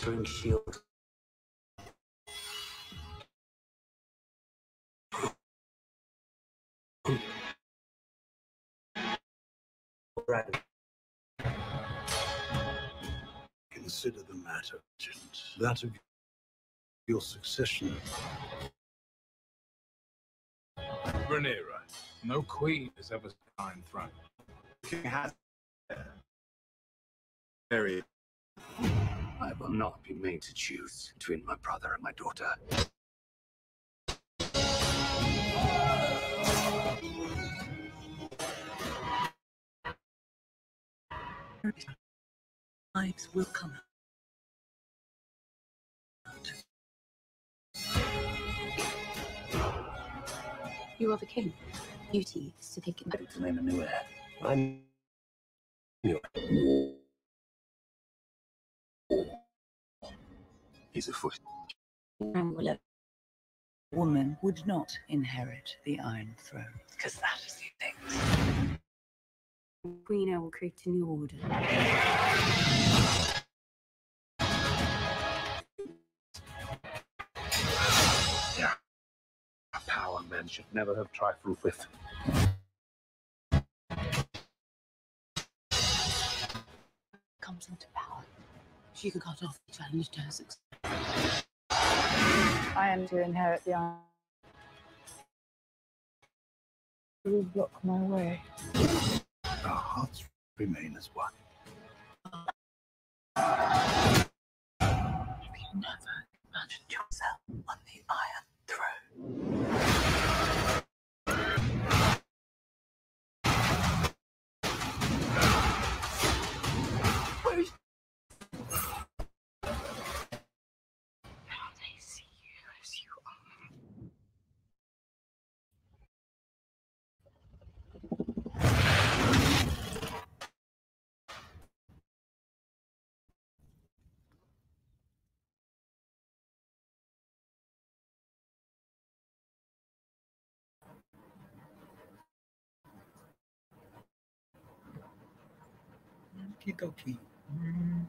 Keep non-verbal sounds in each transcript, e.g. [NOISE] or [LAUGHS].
Drink shield. Dragon. Consider the matter urgent. That of your succession. Rhaenyra, no queen has ever climbed throne. King has. Very. I will not be made to choose between my brother and my daughter. Lives will come. You are the king. Duty is to think about To name a new heir. I'm. He's a foot. and will let Woman would not inherit the Iron Throne. because that is the thing. Queen, I will create a new order. A power men should never have trifled with. Comes into power. She could cut off the challenge to her success. I am to inherit the Iron. You block my way. Our hearts remain as one. Have you never imagined yourself on the Iron Throne? Okidoki. Mm.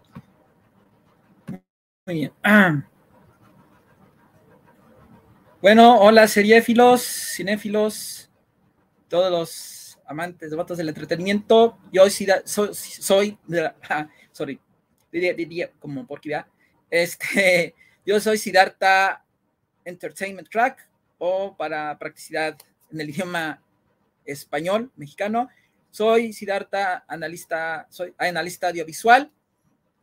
Muy bien. Ah. Bueno, hola seriéfilos, cinéfilos, todos los amantes, devotos del entretenimiento. Yo soy, soy, soy ah, sorry, diría, diría como porquería. Este, [LAUGHS] yo soy Siddhartha Entertainment Track o para practicidad en el idioma español, mexicano. Soy Siddhartha, analista, soy analista audiovisual,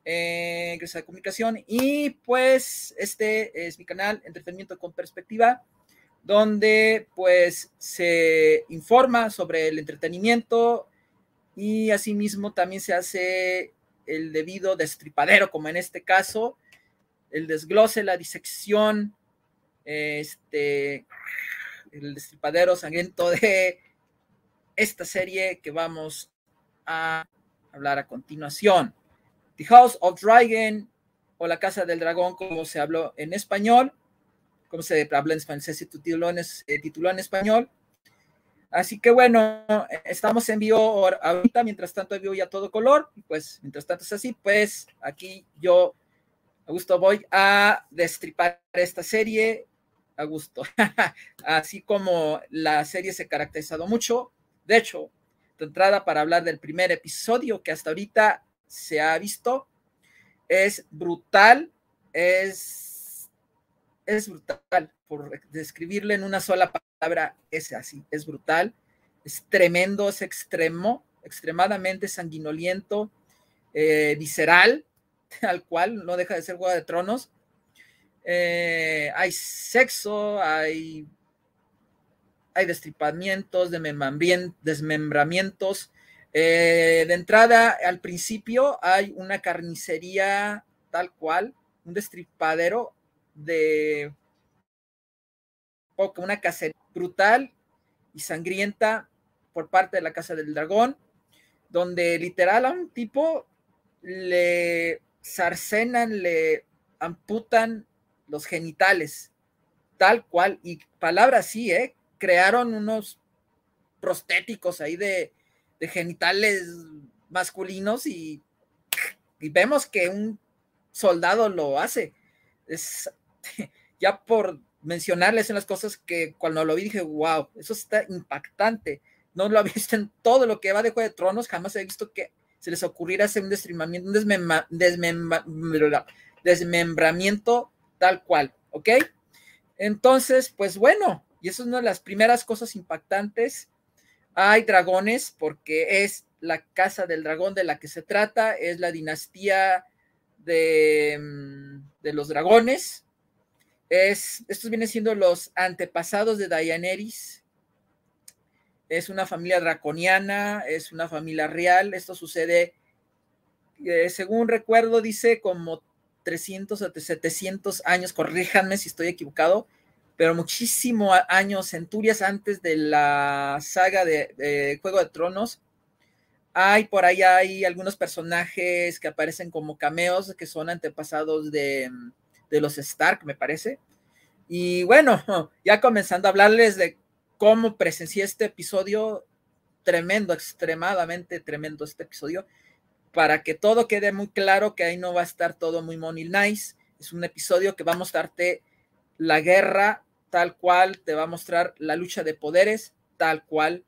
eh, de comunicación y pues este es mi canal Entretenimiento con Perspectiva, donde pues se informa sobre el entretenimiento y asimismo también se hace el debido destripadero, como en este caso, el desglose, la disección, este, el destripadero sangriento de esta serie que vamos a hablar a continuación. The House of Dragon o La Casa del Dragón, como se habló en español, como se habló en español, se tituló en, tituló en español. Así que bueno, estamos en vivo ahorita, mientras tanto en vivo ya todo color, pues mientras tanto es así, pues aquí yo, a gusto, voy a destripar esta serie, a gusto, [LAUGHS] así como la serie se ha caracterizado mucho, de hecho, de entrada para hablar del primer episodio que hasta ahorita se ha visto. Es brutal, es, es brutal, por describirle en una sola palabra, es así, es brutal, es tremendo, es extremo, extremadamente sanguinoliento, eh, visceral, [LAUGHS] tal cual, no deja de ser Juego de Tronos. Eh, hay sexo, hay, hay destripamientos, desmembramientos, eh, de entrada, al principio hay una carnicería tal cual, un destripadero de una cacería brutal y sangrienta por parte de la Casa del Dragón, donde literal a un tipo le cercenan, le amputan los genitales, tal cual, y palabra así, ¿eh? Crearon unos prostéticos ahí de, genitales masculinos y, vemos que un soldado lo hace. Es, [LAUGHS] ya por mencionarles en las cosas que cuando lo vi dije, wow, eso está impactante. No lo había [LAUGHS] visto en todo lo que va de Juego de Tronos, jamás he visto que se les ocurriera hacer un un desmembra, desmembra, desmembramiento tal cual, ¿ok? Entonces, pues bueno, y eso es una de las primeras cosas impactantes. Hay dragones porque es la casa del dragón de la que se trata, es la dinastía de, de los dragones. Es, estos vienen siendo los antepasados de Daenerys. Es una familia draconiana, es una familia real. Esto sucede, eh, según recuerdo, dice como 300 o 700 años, corríjanme si estoy equivocado, pero muchísimos años, centurias antes de la saga de, Juego de Tronos. Hay por ahí hay algunos personajes que aparecen como cameos que son antepasados de, de los Stark, me parece. Y bueno, [LAUGHS] ya comenzando a hablarles de cómo presencié este episodio, tremendo, extremadamente tremendo este episodio para que todo quede muy claro que ahí no va a estar todo muy money nice. Es un episodio que va a mostrarte la guerra tal cual, te va a mostrar la lucha de poderes tal cual.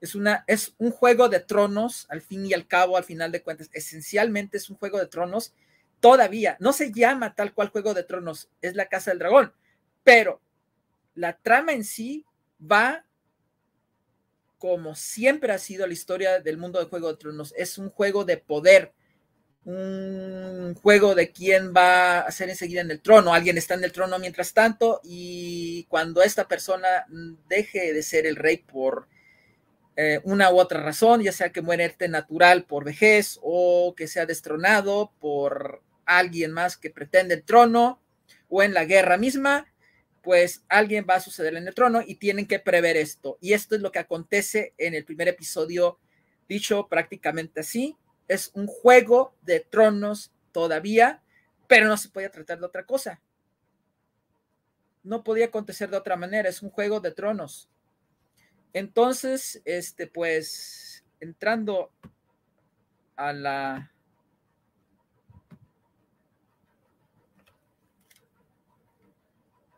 Es, una, es un juego de tronos, al fin y al cabo, al final de cuentas, esencialmente es un juego de tronos. Todavía no se llama tal cual juego de tronos, es la Casa del Dragón, pero la trama en sí va como siempre ha sido la historia del mundo de Juego de Tronos, es un juego de poder, un juego de quién va a ser enseguida en el trono. Alguien está en el trono mientras tanto y cuando esta persona deje de ser el rey por eh, una u otra razón, ya sea que muerte natural por vejez o que sea destronado por alguien más que pretende el trono o en la guerra misma, pues alguien va a suceder en el trono y tienen que prever esto. Y esto es lo que acontece en el primer episodio, dicho prácticamente así. Es un juego de tronos todavía, pero no se podía tratar de otra cosa. No podía acontecer de otra manera, es un juego de tronos. Entonces, este, pues, entrando a la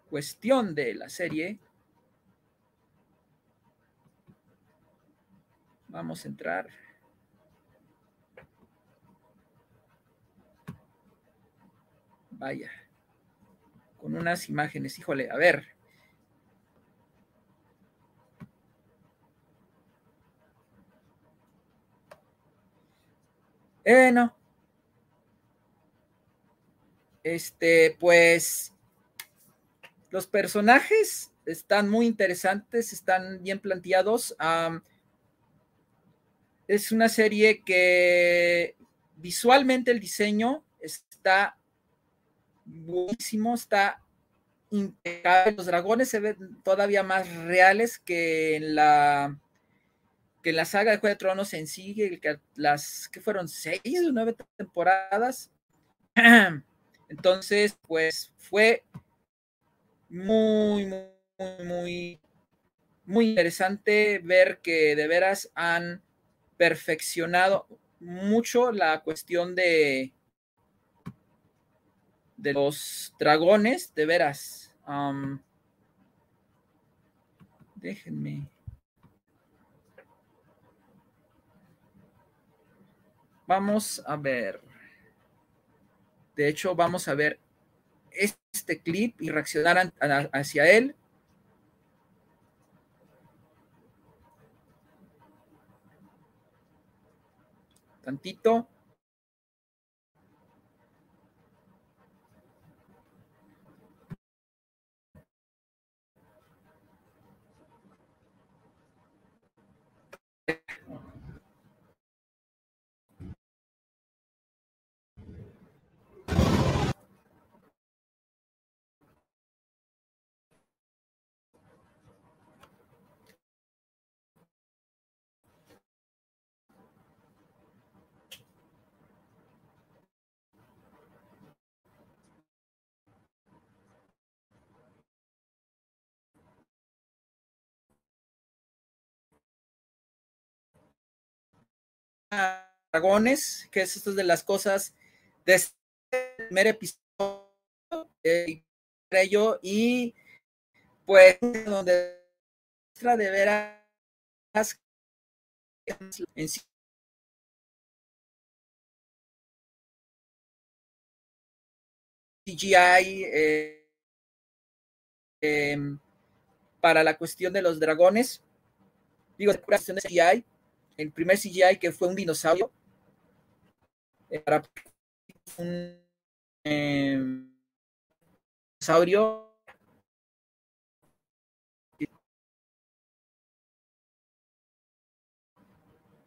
cuestión de la serie, vamos a entrar. Vaya, con unas imágenes, híjole, a ver. Eh, no. Este, pues los personajes están muy interesantes, están bien planteados. Es una serie que visualmente el diseño está buenísimo, está impecable. Los dragones se ven todavía más reales que en la que en la saga de Juego de Tronos en sí, que las que fueron seis o nueve temporadas. [CLEARS THROAT] Entonces, pues fue muy, muy, muy, muy interesante ver que de veras han perfeccionado mucho la cuestión de, de los dragones, de veras. Um, déjenme. Vamos a ver. De hecho, vamos a ver este clip y reaccionar hacia él. Tantito. Dragones, que es esto de las cosas de el primer episodio eh, y pues donde muestra de veras en sí CGI eh, em, para la cuestión de los dragones. Digo, la cuestión de CGI, el primer CGI que fue un dinosaurio. un em, dinosaurio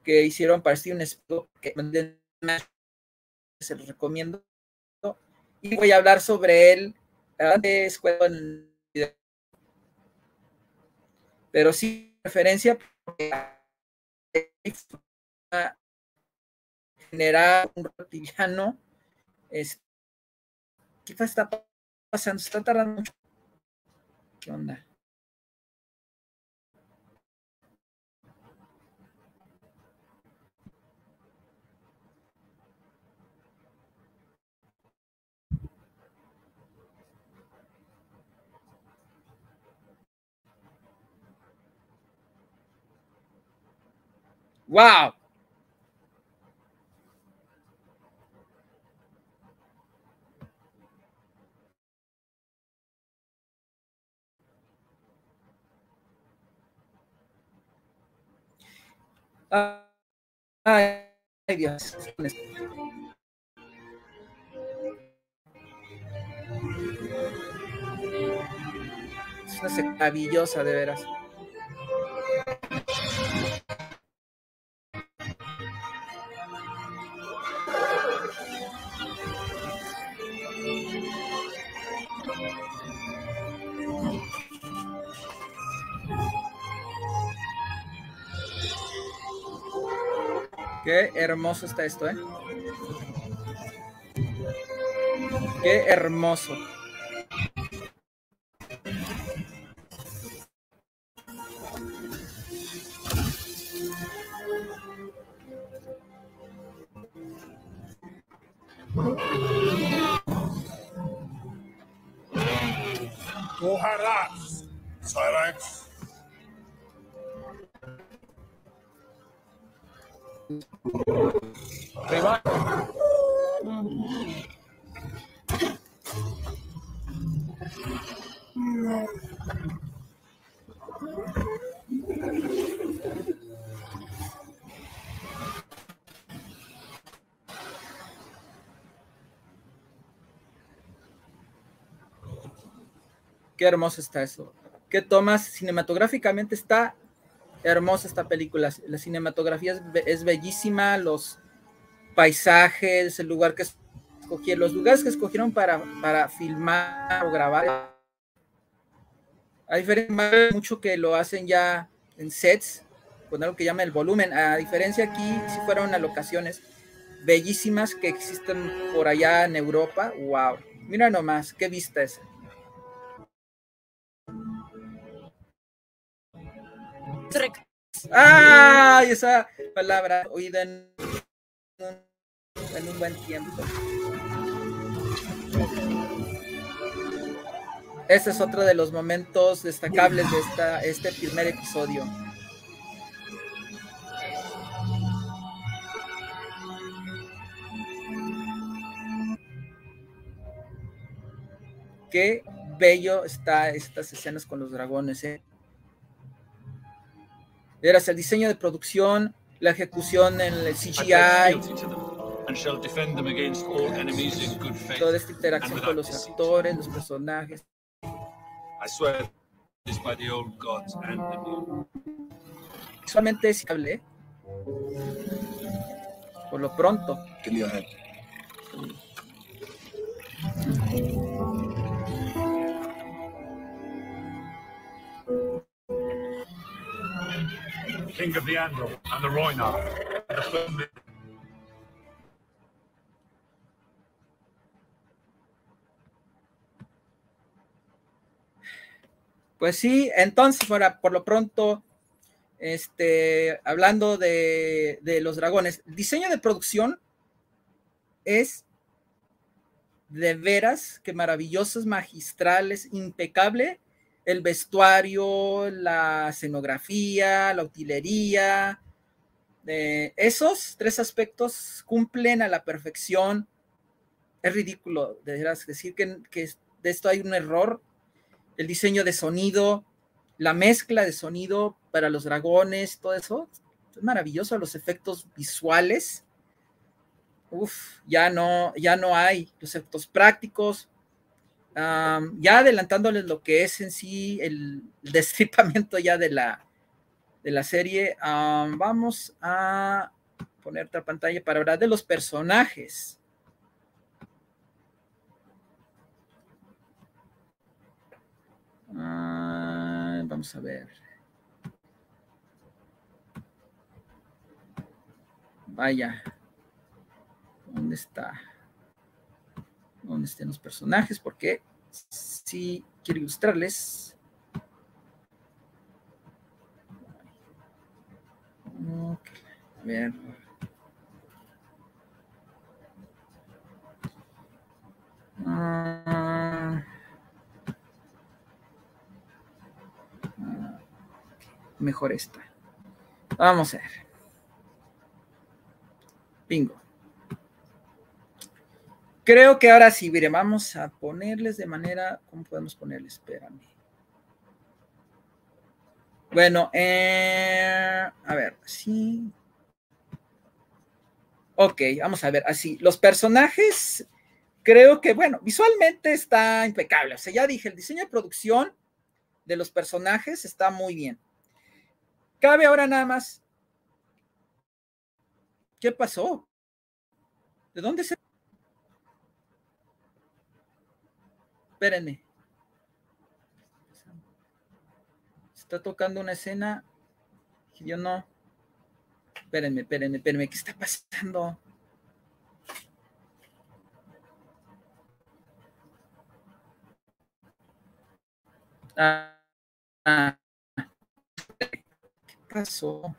que hicieron para Steven Spielberg, que se los recomiendo. Y voy a hablar sobre él antes. Pero sí, referencia porque generar un reptiliano. Es, ¿Qué está pasando? Está tardando mucho. ¿Qué onda? Wow. Ay, Dios. Es una maravillosa, de veras. Qué hermoso está esto, ¿eh? Qué hermoso. Qué hermoso está eso. Qué tomas cinematográficamente está hermosa esta película. La cinematografía es, be- es bellísima, los paisajes, el lugar que escogieron, los lugares que escogieron para, para filmar o grabar. A diferencia mucho que lo hacen ya en sets, con algo que llama el volumen. A diferencia aquí, si fueron a locaciones bellísimas que existen por allá en Europa. Wow. Mira nomás, qué vista es. Trek. ¡Ay! Esa palabra oída en un, en un buen tiempo. Ese es otro de los momentos destacables de esta, este primer episodio. Qué bello está estas escenas con los dragones, ¿eh? Verás el diseño de producción, la ejecución en el CGI, and shall defend them against all enemies in good faith. toda esta interacción con los actores, los personajes. I swear this by the old gods and the new. Visualmente es hable, ¿eh? Por lo pronto. King of the Andal and the firm Pues sí, entonces, por, por lo pronto, este, hablando de, de los dragones, diseño de producción es de veras que maravillosos, magistrales, impecable. El vestuario, la escenografía, la utilería, eh, esos tres aspectos cumplen a la perfección. Es ridículo, decir que, que de esto hay un error. El diseño de sonido, la mezcla de sonido para los dragones, todo eso, es maravilloso, los efectos visuales. Uf, ya no, ya no hay los efectos prácticos. Ya adelantándoles lo que es en sí el, destripamiento ya de la, de la serie, vamos a poner otra pantalla para hablar de los personajes. Vamos a ver. Vaya. ¿Dónde está? ¿Dónde están los personajes? Porque si quiero ilustrarles. Okay. A ver. Uh, mejor esta. Vamos a ver. Bingo. Creo que ahora sí, mire, vamos a ponerles de manera, ¿cómo podemos ponerles? Espérame. Bueno, eh, a ver, sí. Ok, vamos a ver, así. Los personajes, creo que, bueno, visualmente está impecable. O sea, ya dije, el diseño de producción de los personajes está muy bien. Cabe ahora nada más. ¿Qué pasó? ¿De dónde se.? Espérenme. Está tocando una escena. Yo no. Espérenme, espérenme, espérenme. ¿Qué está pasando? Ah, ah. ¿Qué pasó?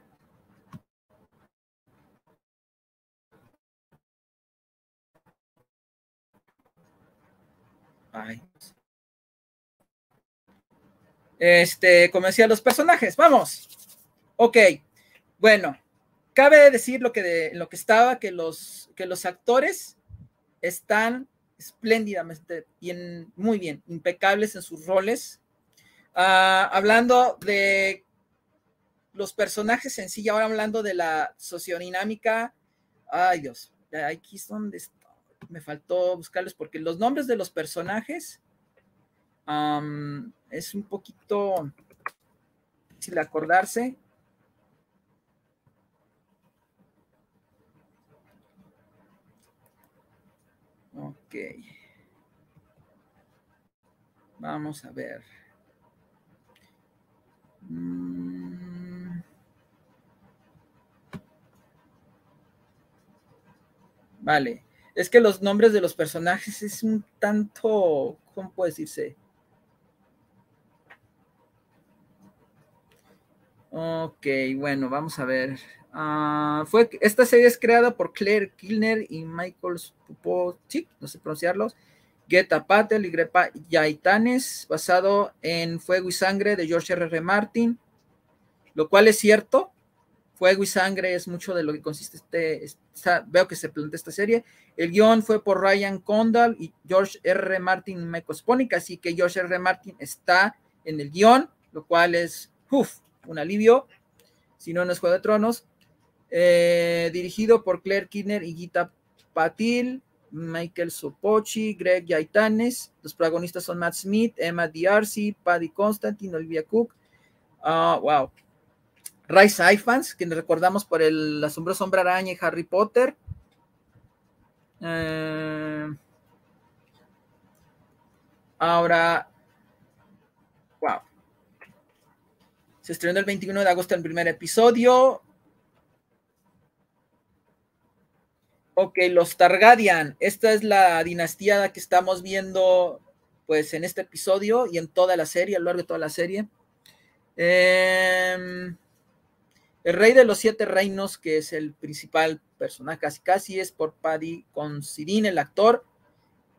Este, como decía, los personajes, vamos. Ok, bueno, cabe decir lo que, lo que estaba, que los, que los actores están espléndidamente bien, muy bien, impecables en sus roles. Uh, hablando de los personajes en sí, ahora hablando de la sociodinámica, ay Dios, aquí es donde me faltó buscarlos porque los nombres de los personajes um, es un poquito difícil acordarse. Ok. Vamos a ver. Mm. Vale. Es que los nombres de los personajes es un tanto, ¿cómo puede decirse? Ok, bueno, vamos a ver. Uh, fue, esta serie es creada por Claire Kilner y Michael Pupochik, no sé pronunciarlos, Geta Patel y Grepa Yaitanes, basado en Fuego y Sangre de George R. R. Martin, lo cual es cierto, Fuego y Sangre es mucho de lo que consiste este, veo que se plantea esta serie. El guion fue por Ryan Condal y George R. Martin Mecosponic, así que George R. Martin está en el guion, lo cual es uf, un alivio, si no, no es Juego de Tronos. Eh, dirigido por Claire Kidner y Gita Patil, Michael Sopochi, Greg Yaitanes. Los protagonistas son Matt Smith, Emma Diarcy, Paddy Constantine, Olivia Cook. Uh, wow, Rice Ifans, que nos recordamos por el asombroso hombre araña y Harry Potter. Eh, ahora, wow. Se estrenó el 21 de agosto el primer episodio. Ok, los Targaryen. Esta es la dinastía que estamos viendo pues en este episodio y en toda la serie, a lo largo de toda la serie. Eh, el rey de los siete reinos, que es el principal personaje, casi casi es por Paddy Considine, el actor.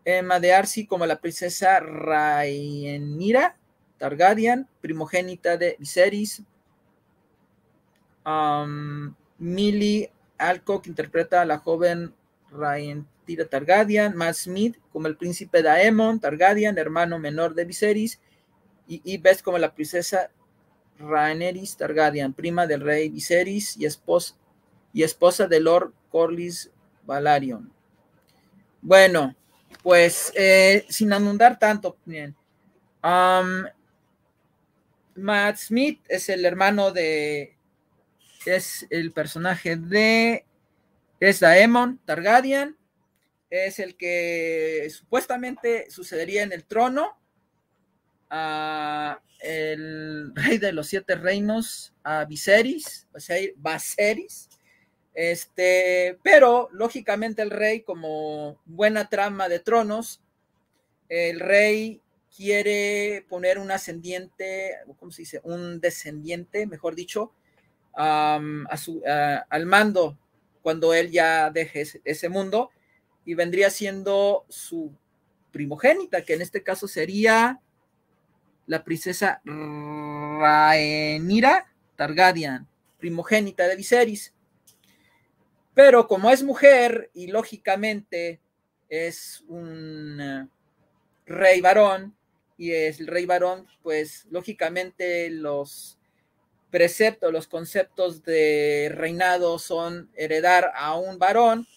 Emma de Arcy como la princesa Rhaenyra Targaryen, primogénita de Viserys. Um, Millie Alcock interpreta a la joven Rhaenyra Targaryen. Matt Smith como el príncipe Daemon Targaryen, hermano menor de Viserys. Y Yves como la princesa Rhaenyra Targaryen, prima del rey Viserys y esposa, y esposa de Lord Corlys Valarion. Bueno, pues eh, sin anundar tanto, Matt Smith es el hermano de, es el personaje de, es Daemon Targaryen, es el que supuestamente sucedería en el trono, a el rey de los siete reinos, a Viserys, o sea, Viserys, este, pero lógicamente el rey, como buena trama de tronos, el rey quiere poner un ascendiente, ¿cómo se dice? Un descendiente, mejor dicho, a su, al mando cuando él ya deje ese, mundo y vendría siendo su primogénita, que en este caso sería la princesa Rhaenyra Targaryen, primogénita de Viserys. Pero como es mujer y lógicamente es un uh, rey varón, y es el rey varón, pues lógicamente los preceptos, los conceptos de reinado son heredar a un varón.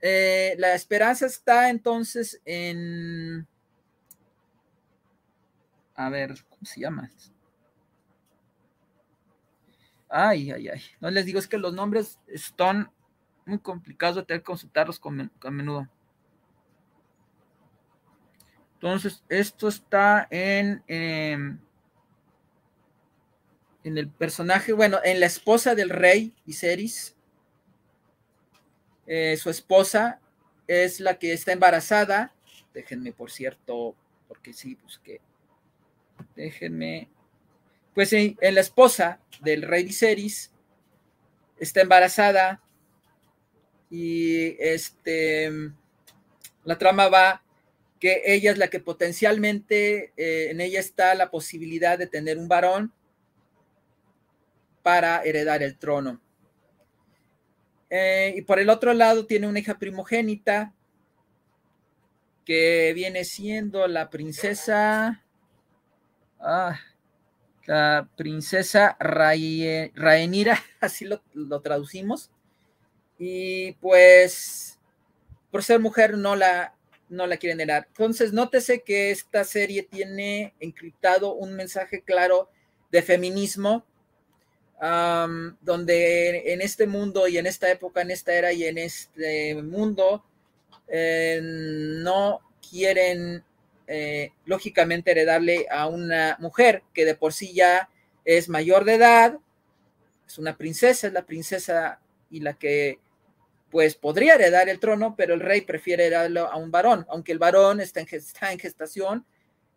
Eh, la esperanza está entonces en... A ver, ¿cómo se llama? Ay, ay, ay. No les digo, es que los nombres están muy complicados de tener que consultarlos con, con menudo. Entonces, esto está en, eh, en el personaje, bueno, en la esposa del rey, Viserys. Eh, su esposa es la que está embarazada. Déjenme, por cierto, porque sí, pues que. Déjenme. Pues en, la esposa del rey Viserys está embarazada y este la trama va que ella es la que potencialmente eh, en ella está la posibilidad de tener un varón para heredar el trono. Eh, y por el otro lado tiene una hija primogénita que viene siendo la princesa, ah, la princesa Rhaenyra, [LAUGHS] así lo, traducimos. Y pues, por ser mujer no la, no la quieren heredar. Entonces, nótese que esta serie tiene encriptado un mensaje claro de feminismo, donde en este mundo y en esta época, en esta era y en este mundo, eh, no quieren, eh, lógicamente, heredarle a una mujer que de por sí ya es mayor de edad, es una princesa, es la princesa y la que pues podría heredar el trono, pero el rey prefiere heredarlo a un varón, aunque el varón está en, gestación,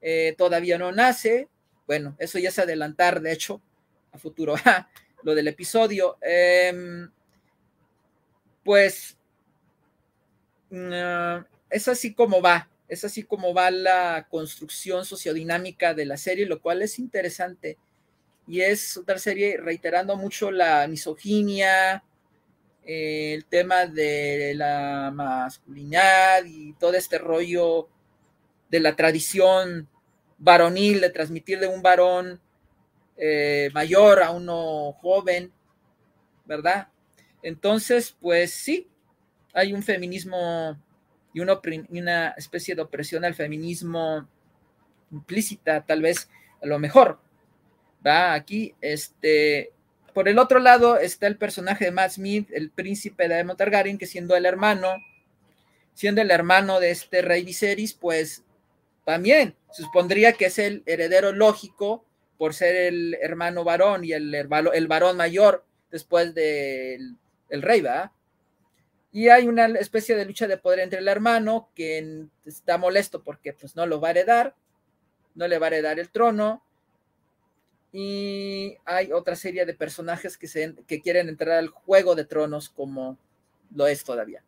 eh, todavía no nace. Bueno, eso ya es adelantar, de hecho, a futuro, [LAUGHS] lo del episodio. Eh, pues uh, es así como va, es así como va la construcción sociodinámica de la serie, lo cual es interesante. Y es otra serie reiterando mucho la misoginia, el tema de la masculinidad y todo este rollo de la tradición varonil, de transmitir de un varón eh, mayor a uno joven, ¿verdad? Entonces, pues sí, hay un feminismo y una, una especie de opresión al feminismo implícita, tal vez a lo mejor, ¿va? Aquí, este, por el otro lado está el personaje de Matt Smith, el príncipe de Aemon que siendo el hermano, siendo el hermano de este rey Viserys, pues también supondría que es el heredero lógico por ser el hermano varón y el, el varón mayor después del el rey, ¿va? Y hay una especie de lucha de poder entre el hermano que está molesto porque pues no lo va a heredar, no le va a heredar el trono, y hay otra serie de personajes que, se, que quieren entrar al juego de tronos como lo es todavía.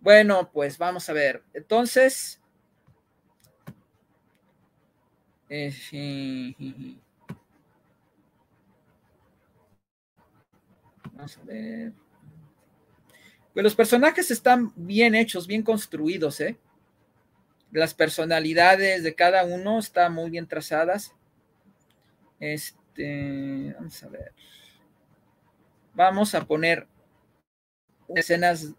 Bueno, pues vamos a ver. Entonces. eh, Vamos a ver. Pues los personajes están bien hechos, bien construidos, ¿eh? Las personalidades de cada uno están muy bien trazadas. Este, vamos a ver. Vamos a poner escenas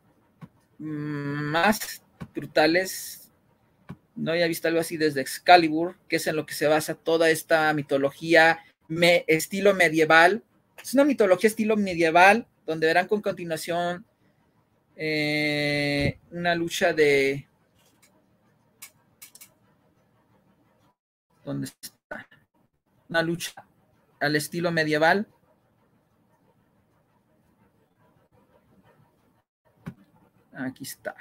más brutales. No había visto algo así desde Excalibur, que es en lo que se basa toda esta mitología me, estilo medieval. Es una mitología estilo medieval, donde verán con continuación eh, una lucha de... ¿Dónde está? Una lucha al estilo medieval. Aquí está.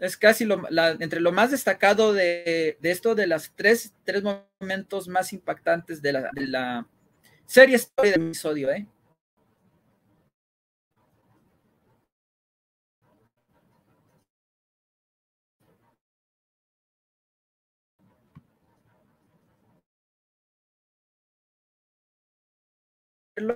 Es casi lo, entre lo más destacado de, de, esto, de las tres, tres momentos más impactantes de la, de la serie historia del episodio, ¿eh? lo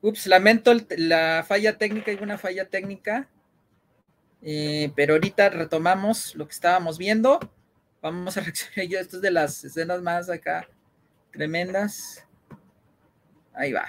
Ups, lamento la falla técnica, hay una falla técnica, eh, pero ahorita retomamos lo que estábamos viendo. Vamos a [LAUGHS] reaccionar yo, esto es de las escenas más acá tremendas. Ahí va.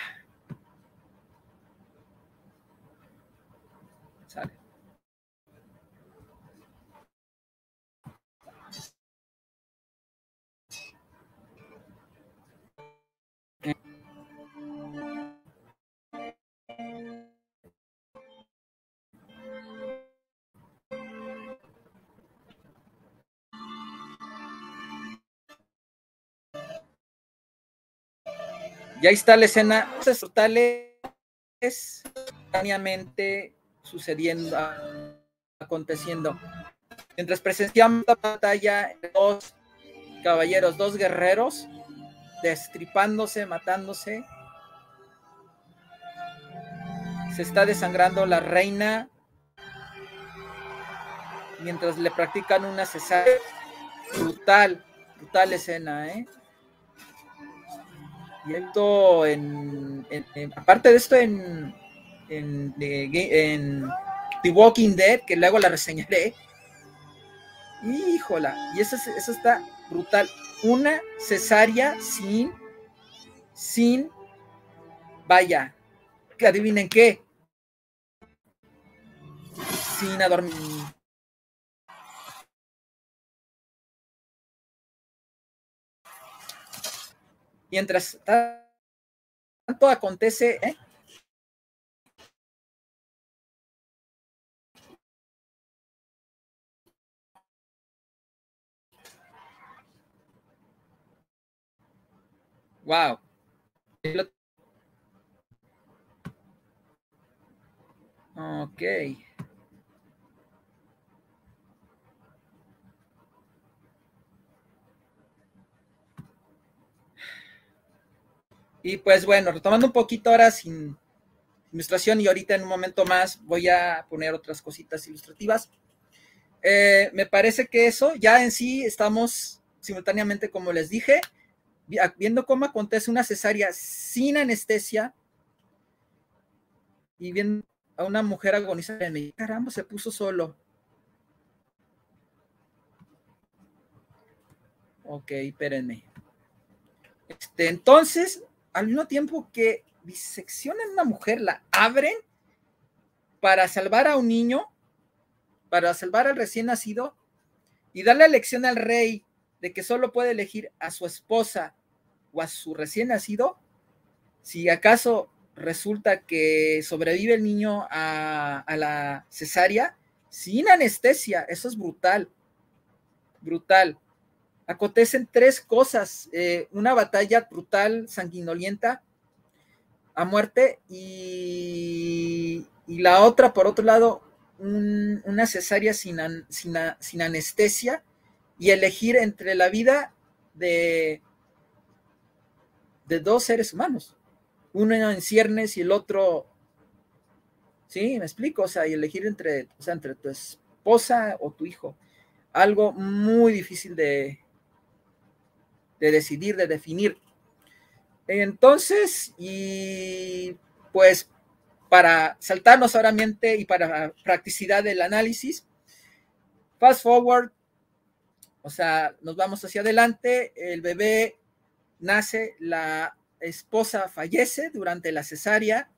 Y ahí está la escena, cosas brutales sucediendo, aconteciendo. Mientras presenciamos la batalla, dos caballeros, dos guerreros, destripándose, matándose. Se está desangrando la reina mientras le practican una cesárea. Brutal, brutal escena, ¿eh? Y esto en, aparte de esto en, en, en, The Walking Dead, que luego la reseñaré. Híjola, y eso, eso está brutal. Una cesárea sin, sin, vaya, que adivinen qué. Sin adormir Mientras tanto acontece, ¿eh? Wow. Ok. Y pues bueno, retomando un poquito ahora sin ilustración y ahorita en un momento más voy a poner otras cositas ilustrativas. Eh, me parece que eso ya en sí estamos simultáneamente, como les dije, viendo cómo acontece una cesárea sin anestesia y viendo a una mujer agonizar. Caramba, se puso solo. Ok, espérenme. Este, entonces, al mismo tiempo que diseccionan a una mujer, la abren para salvar a un niño, para salvar al recién nacido y darle la elección al rey de que solo puede elegir a su esposa o a su recién nacido, si acaso resulta que sobrevive el niño a, la cesárea sin anestesia, eso es brutal, brutal. Acontecen tres cosas, eh, una batalla brutal, sanguinolienta, a muerte, y, la otra, por otro lado, una cesárea sin, sin anestesia, y elegir entre la vida de, de dos seres humanos, uno en ciernes y el otro, sí, me explico, o sea, y elegir entre, o sea, entre tu esposa o tu hijo, algo muy difícil de, de decidir, de definir. Entonces, y pues para saltarnos ahora y para practicidad del análisis, fast forward, o sea, nos vamos hacia adelante, el bebé nace, la esposa fallece durante la cesárea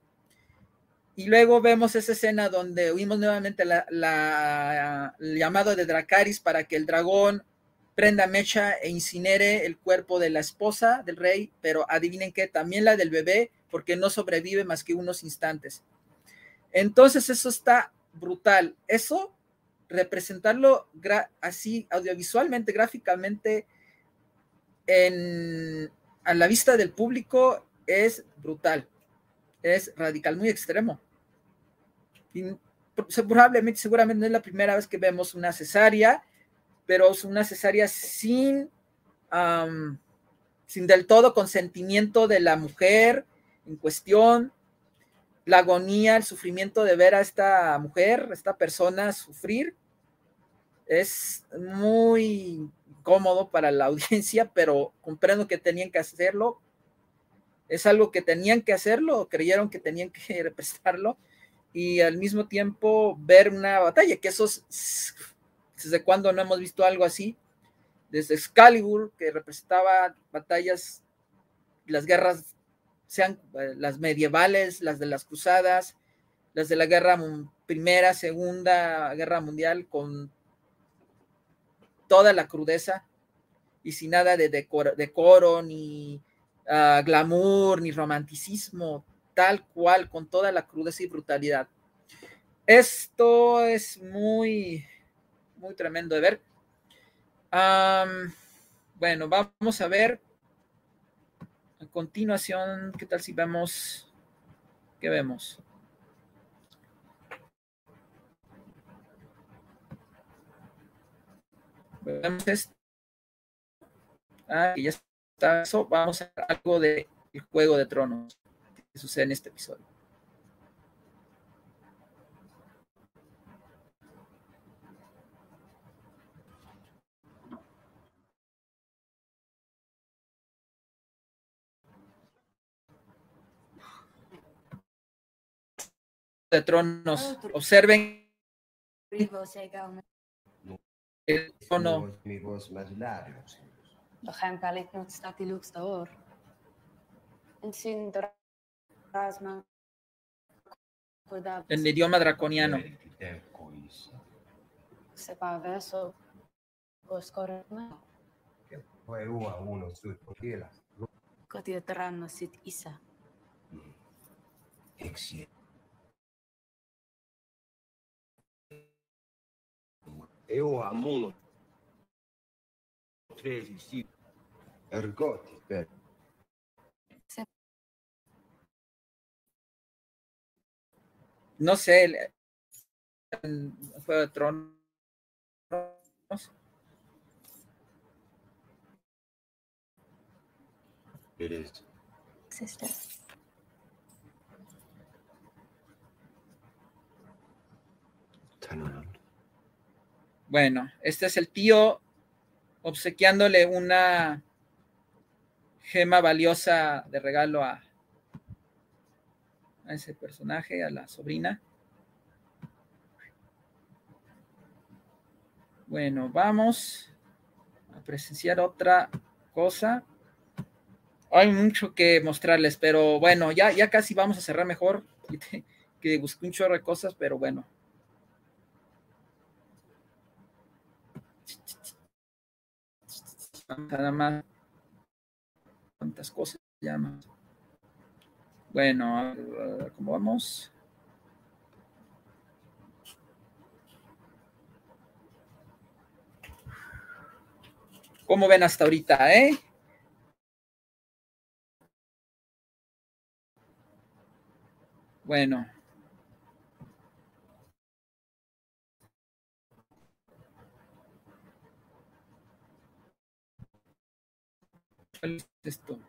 y luego vemos esa escena donde oímos nuevamente la, el llamado de Dracaris para que el dragón prenda mecha e incinere el cuerpo de la esposa del rey, pero adivinen qué, también la del bebé, porque no sobrevive más que unos instantes. Entonces eso está brutal. Eso, representarlo así audiovisualmente, gráficamente, a la vista del público es brutal, es radical, muy extremo. probablemente, seguramente no es la primera vez que vemos una cesárea, pero es una cesárea sin, sin del todo consentimiento de la mujer en cuestión, la agonía, el sufrimiento de ver a esta mujer, esta persona sufrir, es muy cómodo para la [LAUGHS] audiencia, pero comprendo que tenían que hacerlo. Es algo que tenían que hacerlo, creyeron que tenían que [LAUGHS] representarlo y al mismo tiempo ver una batalla, que eso es, desde cuando no hemos visto algo así, desde Excalibur, que representaba batallas, las guerras, sean eh, las medievales, las de las cruzadas, las de la guerra primera, segunda guerra mundial, con toda la crudeza y sin nada de decoro, ni ah, glamour, ni romanticismo, tal cual, con toda la crudeza y brutalidad. Esto es muy, muy tremendo de ver. bueno, vamos a ver a continuación, ¿qué tal si vemos? ¿Qué vemos? Vemos esto. Ah, ya está eso. Vamos a ver algo de el Juego de Tronos que sucede en este episodio. De tronos. Observen el tono. En idioma draconiano. Kau tidak terang nasib Isa. Exit. Eu amo 13 sí. Ergoti, per. No sé, el, el Juego de Tronos. It is. Sister. Turn around. Bueno, este es el tío obsequiándole una gema valiosa de regalo a, ese personaje, a la sobrina. Bueno, vamos a presenciar otra cosa. Hay mucho que mostrarles, pero bueno, ya, ya casi vamos a cerrar mejor. Que busqué un chorro de cosas, pero bueno. Nada más. ¿Cuántas cosas llaman? Bueno, ¿cómo vamos? ¿Cómo ven hasta ahorita, eh? Bueno. ¿Cuál es esto?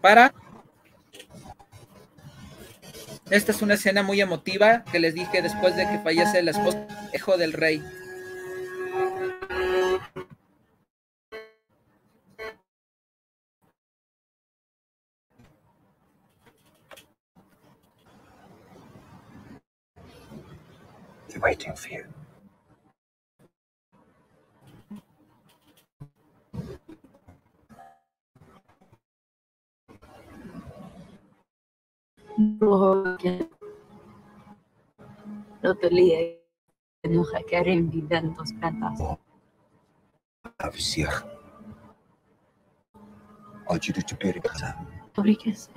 Para. Esta es una escena muy emotiva que les dije después de que fallece el esposo del rey. They're waiting for you. No te olvides que no hackearé en vida en dos plantas. Avisiach. Ajudu to peri kata. Fabriques.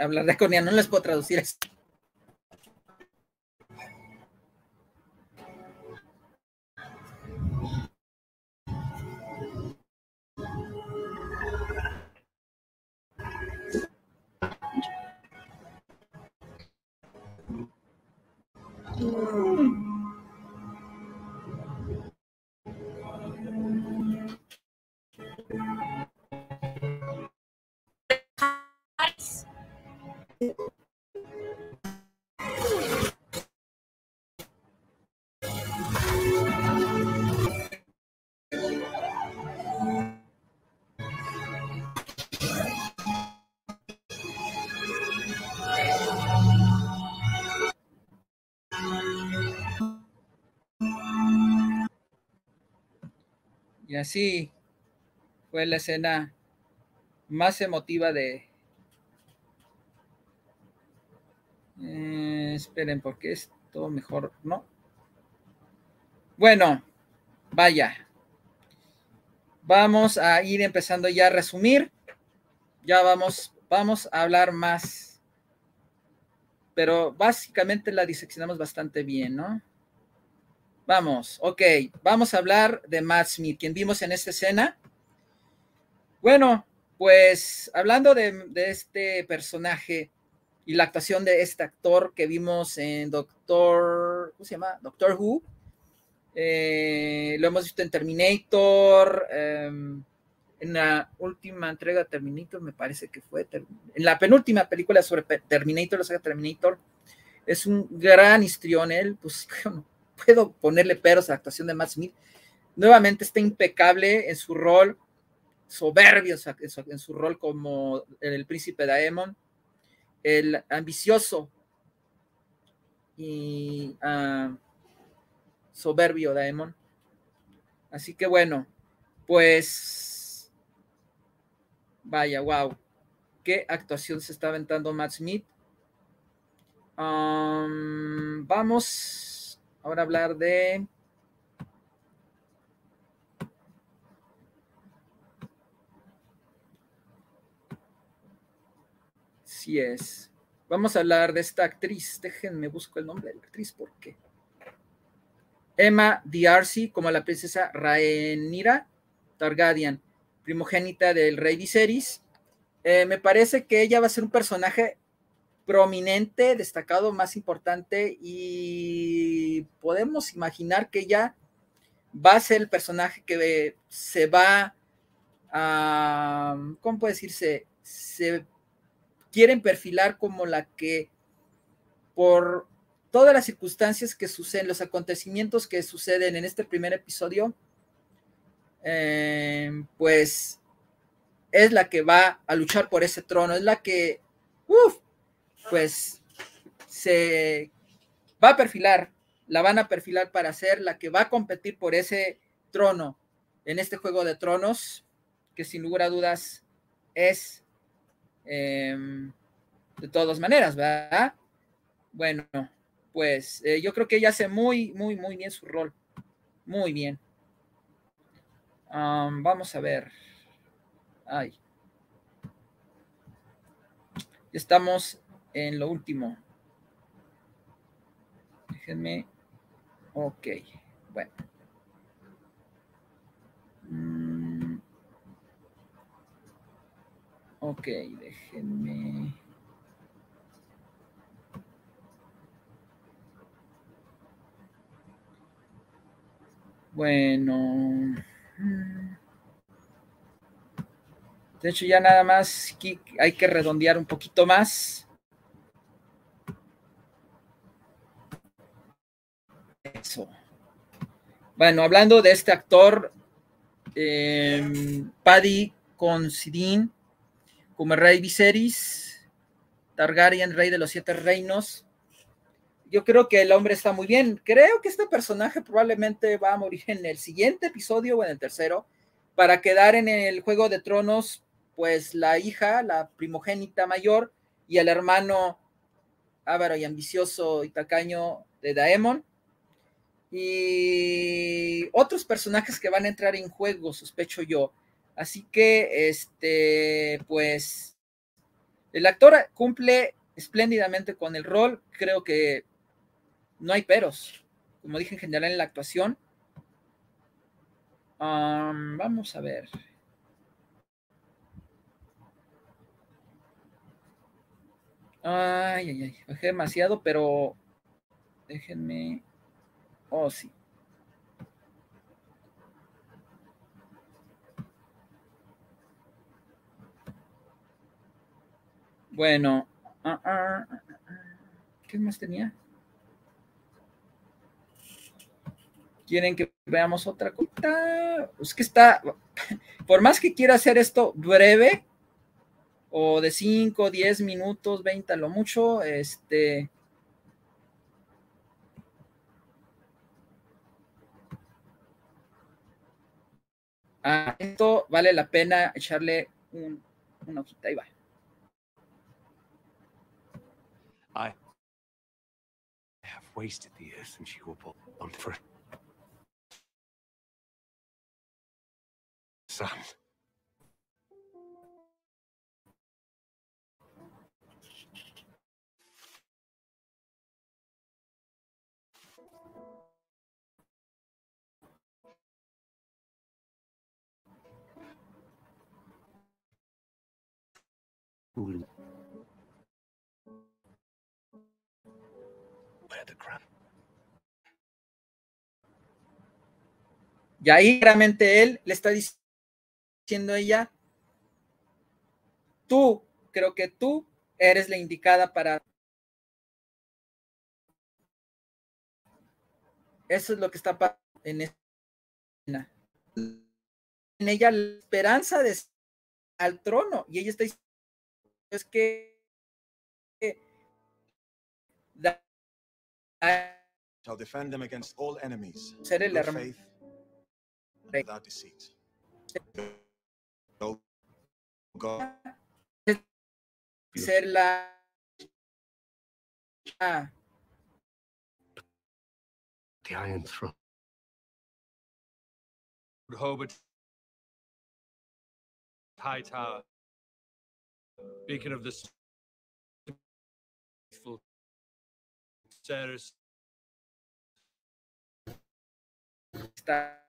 Hablar de coreano, no les puedo traducir esto. Y así fue la escena más emotiva de... Eh, esperen, porque esto mejor, ¿no? Bueno, vaya. Vamos a ir empezando ya a resumir. Ya vamos, vamos a hablar más. Pero básicamente la diseccionamos bastante bien, ¿no? Vamos, ok, vamos a hablar de Matt Smith, quien vimos en esta escena. Bueno, pues hablando de, este personaje y la actuación de este actor que vimos en Doctor, ¿cómo se llama? Doctor Who. Eh, lo hemos visto en Terminator, eh, en la última entrega de Terminator, me parece que fue, en la penúltima película sobre Terminator, la saga Terminator. Es un gran histrión él, pues [LAUGHS] puedo ponerle peros a la actuación de Matt Smith. Nuevamente está impecable en su rol, soberbio en su rol como el príncipe Daemon, el ambicioso y uh, soberbio Daemon. Así que bueno, pues Vaya, wow. Qué actuación se está aventando Matt Smith. Vamos ahora hablar de. Sí es. Vamos a hablar de esta actriz. Déjenme busco el nombre de la actriz porque. Emma D'Arcy como la princesa Rhaenyra Targaryen, primogénita del rey Viserys. Eh, me parece que ella va a ser un personaje prominente, destacado, más importante y podemos imaginar que ella va a ser el personaje que se va a, ¿cómo puede decirse? Se quieren perfilar como la que por todas las circunstancias que suceden, los acontecimientos que suceden en este primer episodio, eh, pues es la que va a luchar por ese trono, es la que, uff, pues se va a perfilar, la van a perfilar para ser la que va a competir por ese trono en este juego de tronos, que sin lugar a dudas es eh, de todas maneras, ¿verdad? Bueno, pues eh, yo creo que ella hace muy, muy, muy bien su rol. Muy bien. Vamos a ver. Ay. Estamos en lo último. Déjenme. Ok. Bueno. Mm. Ok, déjenme. Bueno. mm. De hecho, ya nada más aquí hay que redondear un poquito más. Eso. Bueno, hablando de este actor, eh, Paddy Considine, como rey Viserys, Targaryen, rey de los siete reinos. Yo creo que el hombre está muy bien. Creo que este personaje probablemente va a morir en el siguiente episodio o en el tercero, para quedar en el Juego de Tronos, pues la hija, la primogénita mayor, y el hermano ávaro y ambicioso y tacaño de Daemon. Y otros personajes que van a entrar en juego, sospecho yo. Así que, este, pues, el actor cumple espléndidamente con el rol. Creo que no hay peros, como dije en general en la actuación. Vamos a ver. Ay, ay, ay, bajé demasiado, pero déjenme. Oh, sí. Bueno, ah, ah, ah. ¿qué más tenía? ¿Quieren que veamos otra cosa? Es que está, por más que quiera hacer esto breve, o de 5, 10 minutos, 20 a lo mucho, este... A esto vale la pena echarle un, una hojita, ahí va. I have wasted the earth and she will pull on for son. Y ahí claramente él le está diciendo a ella, tú, creo que tú eres la indicada para... Eso es lo que está pasando en escena. En ella la esperanza de al trono y ella está diciendo es que da- shall defend them against all enemies. Ser el with hermano. faith and without deceit. Go God. ser la ah, The Iron Throne. Hobart High Tower. Beacon of the s- faithful. Ceres. está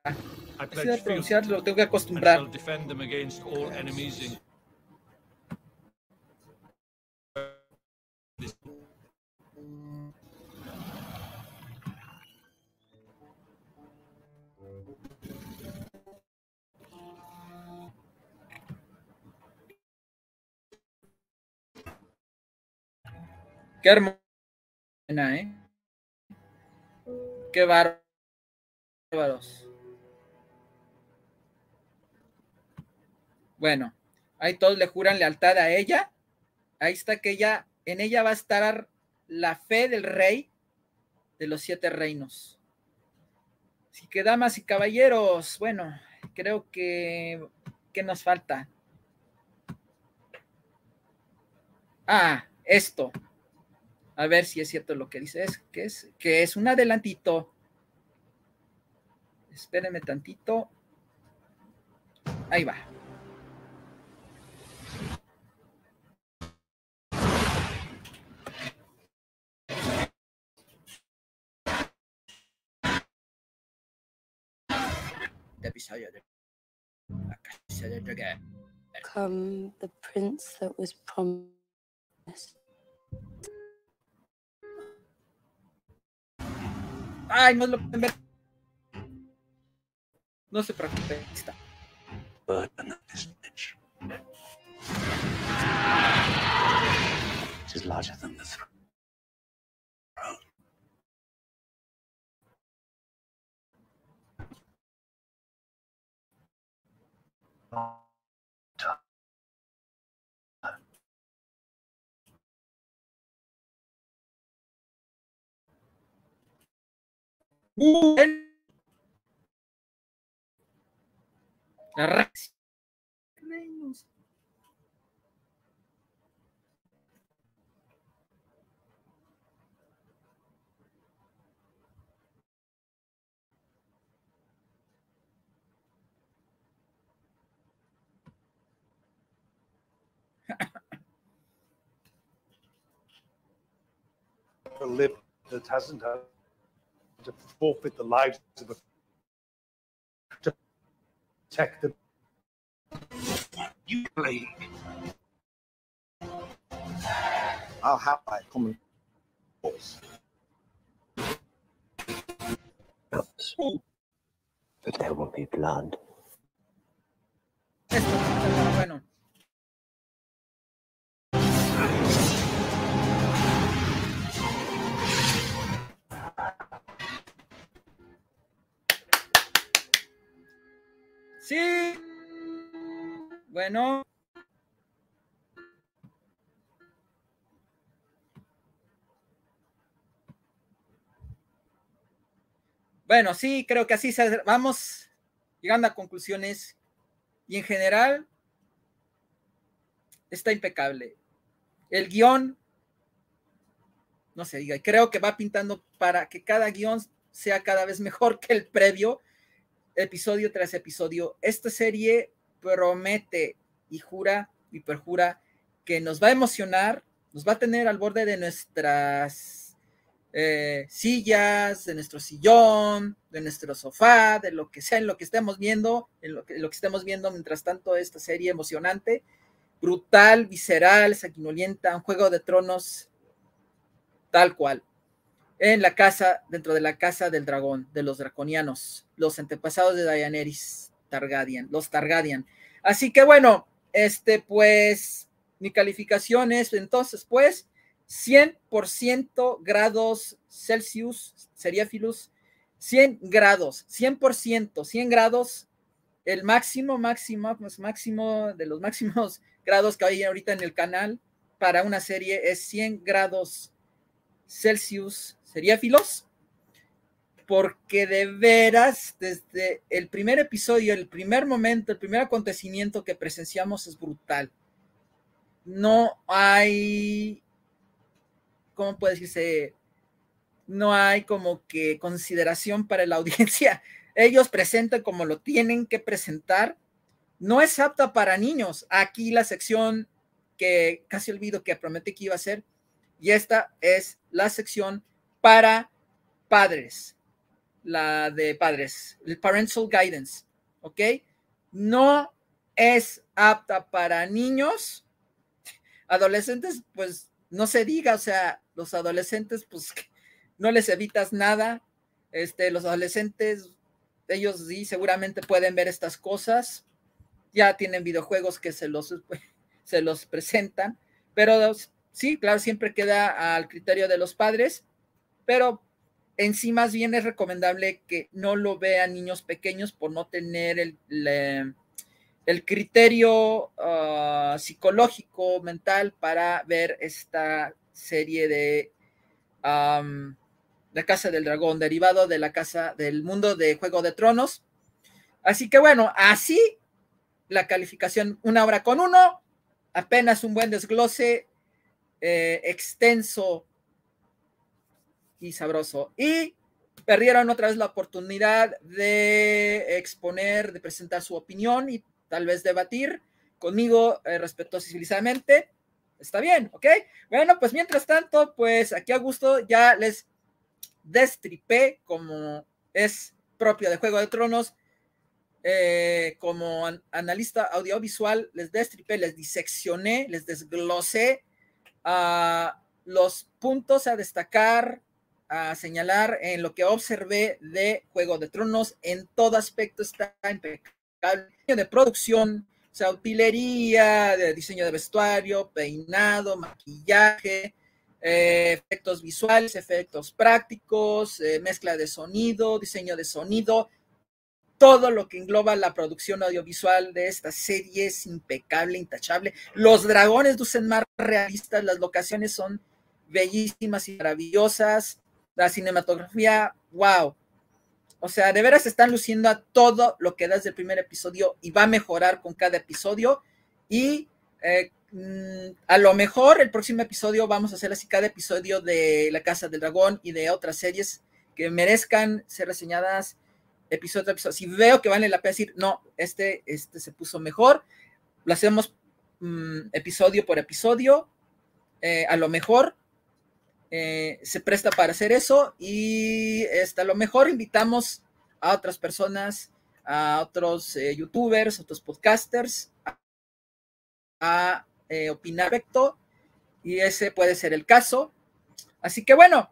I así de pledge fealty pronunciar lo tengo que and acostumbrar shall defend them against all enemies qué hermosa eh qué bárbaros bueno ahí todos le juran lealtad a ella ahí está que ella en ella va a estar la fe del rey de los siete reinos así que damas y caballeros bueno creo que ¿qué nos falta? Ah, esto. A ver si es cierto lo que dice. Es que es, que es un adelantito. Espérenme tantito. Ahí va. Come the prince that was promised. Ay, no lo pueden ver. No se preocupe. ahí está. Is lip that hasn't had to forfeit the lives of a to protect them. You play. I'll have my common force. But there will be blood. Sí. Bueno. Bueno, sí, creo que así vamos llegando a conclusiones y en general está impecable. El guion, no se diga, creo que va pintando para que cada guion sea cada vez mejor que el previo, episodio tras episodio. Esta serie promete y jura y perjura que nos va a emocionar, nos va a tener al borde de nuestras eh, sillas, de nuestro sillón, de nuestro sofá, de lo que sea, en lo que estemos viendo, en lo que, estemos viendo mientras tanto esta serie emocionante, brutal, visceral, sanguinolienta, un juego de tronos tal cual. En la casa, dentro de la casa del dragón, de los draconianos, los antepasados de Daenerys Targaryen, los Targaryen. Así que bueno, este pues mi calificación es entonces pues 100% grados Celsius, sería Filus, 100 grados, 100%, 100 grados, el máximo, máximo, pues máximo de los máximos [LAUGHS] grados que hay ahorita en el canal para una serie es 100 grados Celsius, sería Filos. porque de veras, desde el primer episodio, el primer momento, el primer acontecimiento que presenciamos es brutal. No hay, ¿cómo puede decirse? No hay como que consideración para la [LAUGHS] audiencia. Ellos presentan como lo tienen que presentar. No es apta para niños. Aquí la sección que casi olvido que prometí que iba a ser, y esta es la sección para padres. La de padres, el parental guidance, ¿ok? No es apta para niños, adolescentes, pues no se diga, o sea, los adolescentes, pues [LAUGHS] no les evitas nada, este, los adolescentes, ellos sí, seguramente pueden ver estas cosas, ya tienen videojuegos que se los, [LAUGHS] se los presentan, pero sí, claro, siempre queda al criterio de los padres, pero en sí más bien es recomendable que no lo vean niños pequeños por no tener el, el criterio ah, psicológico, mental para ver esta serie de La Casa del Dragón, derivado de la Casa del Mundo de Juego de Tronos. Así que bueno, así la calificación, una hora con uno, apenas un buen desglose eh, extenso y sabroso. Y perdieron otra vez la oportunidad de exponer, de presentar su opinión y tal vez debatir conmigo eh, respetuoso y civilizadamente. Está bien, ¿ok? Bueno, pues mientras tanto, pues aquí a gusto ya les destripé como es propio de Juego de Tronos. Eh, como analista audiovisual, les destripé, les diseccioné, les desglosé a los puntos a destacar, a señalar en lo que observé de Juego de Tronos. En todo aspecto está impecable. De producción, o de diseño de vestuario, peinado, maquillaje, eh, efectos visuales, efectos prácticos, eh, mezcla de sonido, diseño de sonido. Todo lo que engloba la producción audiovisual de esta serie es impecable, intachable. Los dragones lucen más realistas, las locaciones son bellísimas y maravillosas la cinematografía, wow. O sea, de veras están luciendo a todo lo que das del primer episodio y va a mejorar con cada episodio. Y eh, mm, a lo mejor el próximo episodio vamos a hacer así cada episodio de La Casa del Dragón y de otras series que merezcan ser reseñadas episodio a episodio. Si veo que vale la pena decir, no, este, este se puso mejor, lo hacemos mm, episodio por episodio. Eh, a lo mejor eh, se presta para hacer eso y este, a lo mejor invitamos a otras personas, a otros eh, youtubers, otros podcasters a, eh, opinar respecto y ese puede ser el caso. Así que bueno,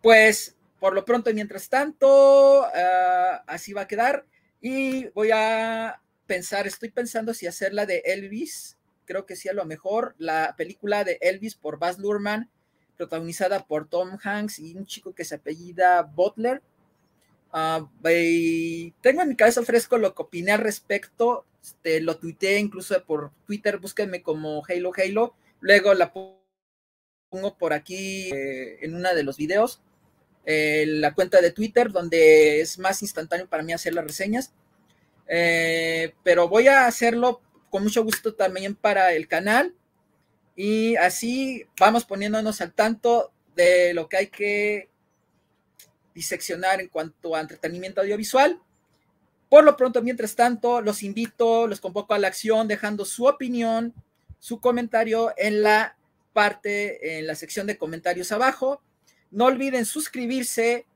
pues por lo pronto y mientras tanto, ah, así va a quedar y voy a pensar, estoy pensando si hacer de Elvis, creo que sí a lo mejor, la película de Elvis por Baz Luhrmann protagonizada por Tom Hanks y un chico que se apellida Butler. Ah, tengo en mi cabeza fresco lo que opiné al respecto, este, lo tuiteé incluso por Twitter, búsquenme como Halo Halo, luego la pongo por aquí eh, en una de los videos, eh, la cuenta de Twitter, donde es más instantáneo para mí hacer las reseñas, eh, pero voy a hacerlo con mucho gusto también para el canal, y así vamos poniéndonos al tanto de lo que hay que diseccionar en cuanto a entretenimiento audiovisual. Por lo pronto, mientras tanto, los invito, los convoco a la acción dejando su opinión, su comentario en la parte, en la sección de comentarios abajo. No olviden suscribirse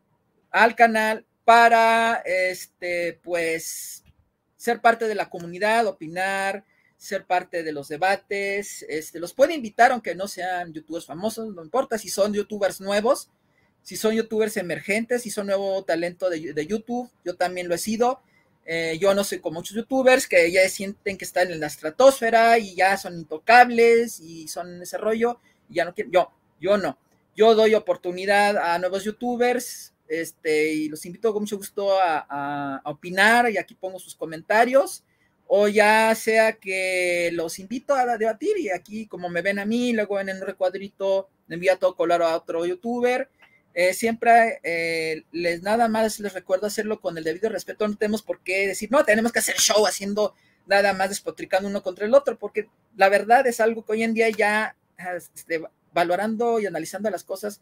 al canal para, este, pues, ser parte de la comunidad, opinar, ser parte de los debates, este, los puede invitar aunque no sean youtubers famosos, no importa si son youtubers nuevos, si son youtubers emergentes, si son nuevo talento de, YouTube, yo también lo he sido. Eh, yo no soy como muchos youtubers que ya sienten que están en la estratosfera y ya son intocables y son en ese rollo, y ya no quiero, yo, yo no. Yo doy oportunidad a nuevos youtubers, este, y los invito con mucho gusto a opinar, y aquí pongo sus comentarios o ya sea que los invito a debatir y aquí como me ven a mí, luego en el recuadrito me envía todo color a otro youtuber, eh, siempre eh, les nada más les recuerdo hacerlo con el debido respeto. No tenemos por qué decir, no, tenemos que hacer show haciendo nada más despotricando uno contra el otro, porque la verdad es algo que hoy en día ya este, valorando y analizando las cosas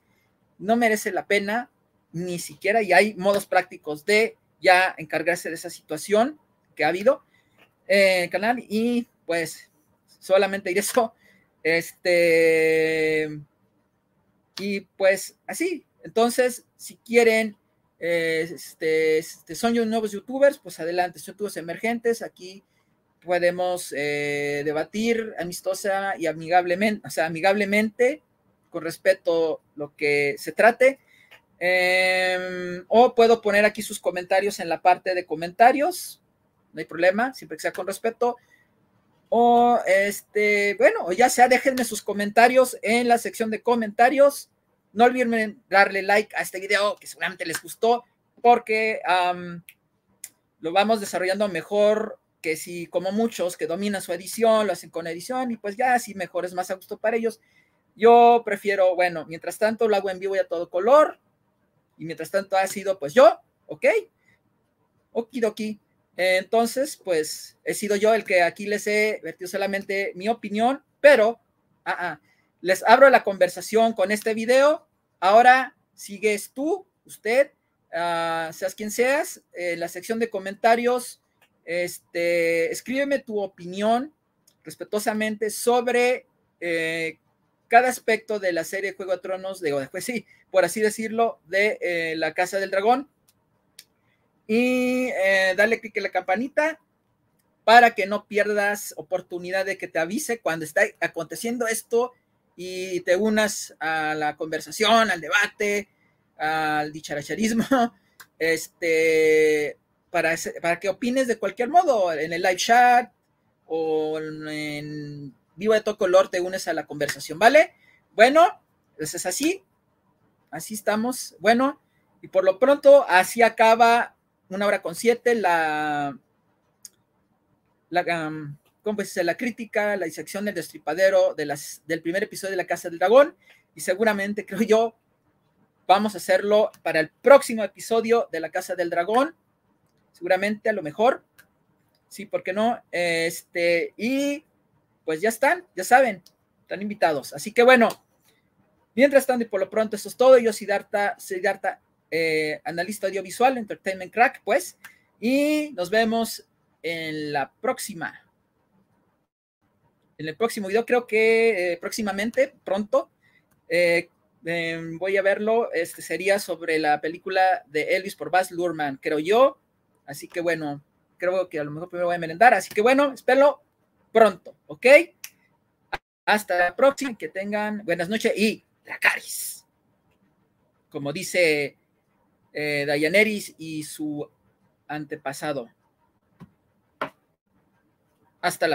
no merece la pena, ni siquiera, y hay modos prácticos de ya encargarse de esa situación que ha habido el canal, y pues solamente ir eso. Este, y pues así, entonces, si quieren, eh, este, este, son nuevos youtubers, pues adelante, son youtubers emergentes, aquí podemos eh, debatir amistosa y amigablemente, o sea, amigablemente, con respeto lo que se trate. Em, o puedo poner aquí sus comentarios en la parte de comentarios, no hay problema, siempre que sea con respeto. O este, bueno, ya sea, déjenme sus comentarios en la sección de comentarios. No olviden darle like a este video que seguramente les gustó, porque lo vamos desarrollando mejor que si, como muchos que dominan su edición, lo hacen con edición y pues ya, si mejor es más a gusto para ellos. Yo prefiero, bueno, mientras tanto lo hago en vivo y a todo color, y mientras tanto ha sido pues yo, ¿ok? Okidoki. Entonces, pues he sido yo el que aquí les he vertido solamente mi opinión, pero ah, ah, les abro la conversación con este video. Ahora sigues tú, usted, uh, seas quien seas, en la sección de comentarios, este, escríbeme tu opinión respetuosamente sobre eh, cada aspecto de la serie Juego de Tronos, de, después [LAUGHS] sí, por así decirlo, de eh, la Casa del Dragón. Y eh, dale clic en la campanita para que no pierdas oportunidad de que te avise cuando está aconteciendo esto y te unas a la conversación, al debate, al dicharacharismo, [LAUGHS] este, para, para que opines de cualquier modo, en el live chat o en vivo de todo color te unes a la conversación, ¿vale? Bueno, pues es así, así estamos. Bueno, y por lo pronto, así acaba una hora con siete la, la um, ¿cómo La crítica, la disección del destripadero de las, del primer episodio de La Casa del Dragón. Y seguramente, creo yo, vamos a hacerlo para el próximo episodio de La Casa del Dragón. Seguramente, a lo mejor. Sí, ¿por qué no? Este, y pues ya están, ya saben, están invitados. Así que bueno, mientras tanto y por lo pronto, eso es todo. Yo, Siddhartha, Siddhartha eh, analista audiovisual, Entertainment Crack, pues. Y nos vemos en la próxima en el próximo video, creo que eh, próximamente, pronto, eh, em, voy a verlo. Este sería sobre la película de Elvis por Baz Luhrmann, creo yo. Así que bueno, creo que a lo mejor primero voy a merendar. Así que bueno, espero pronto, ¿ok? Hasta la próxima, que tengan buenas noches y Dracaris. Como dice eh, Dayaneris y su antepasado. Hasta la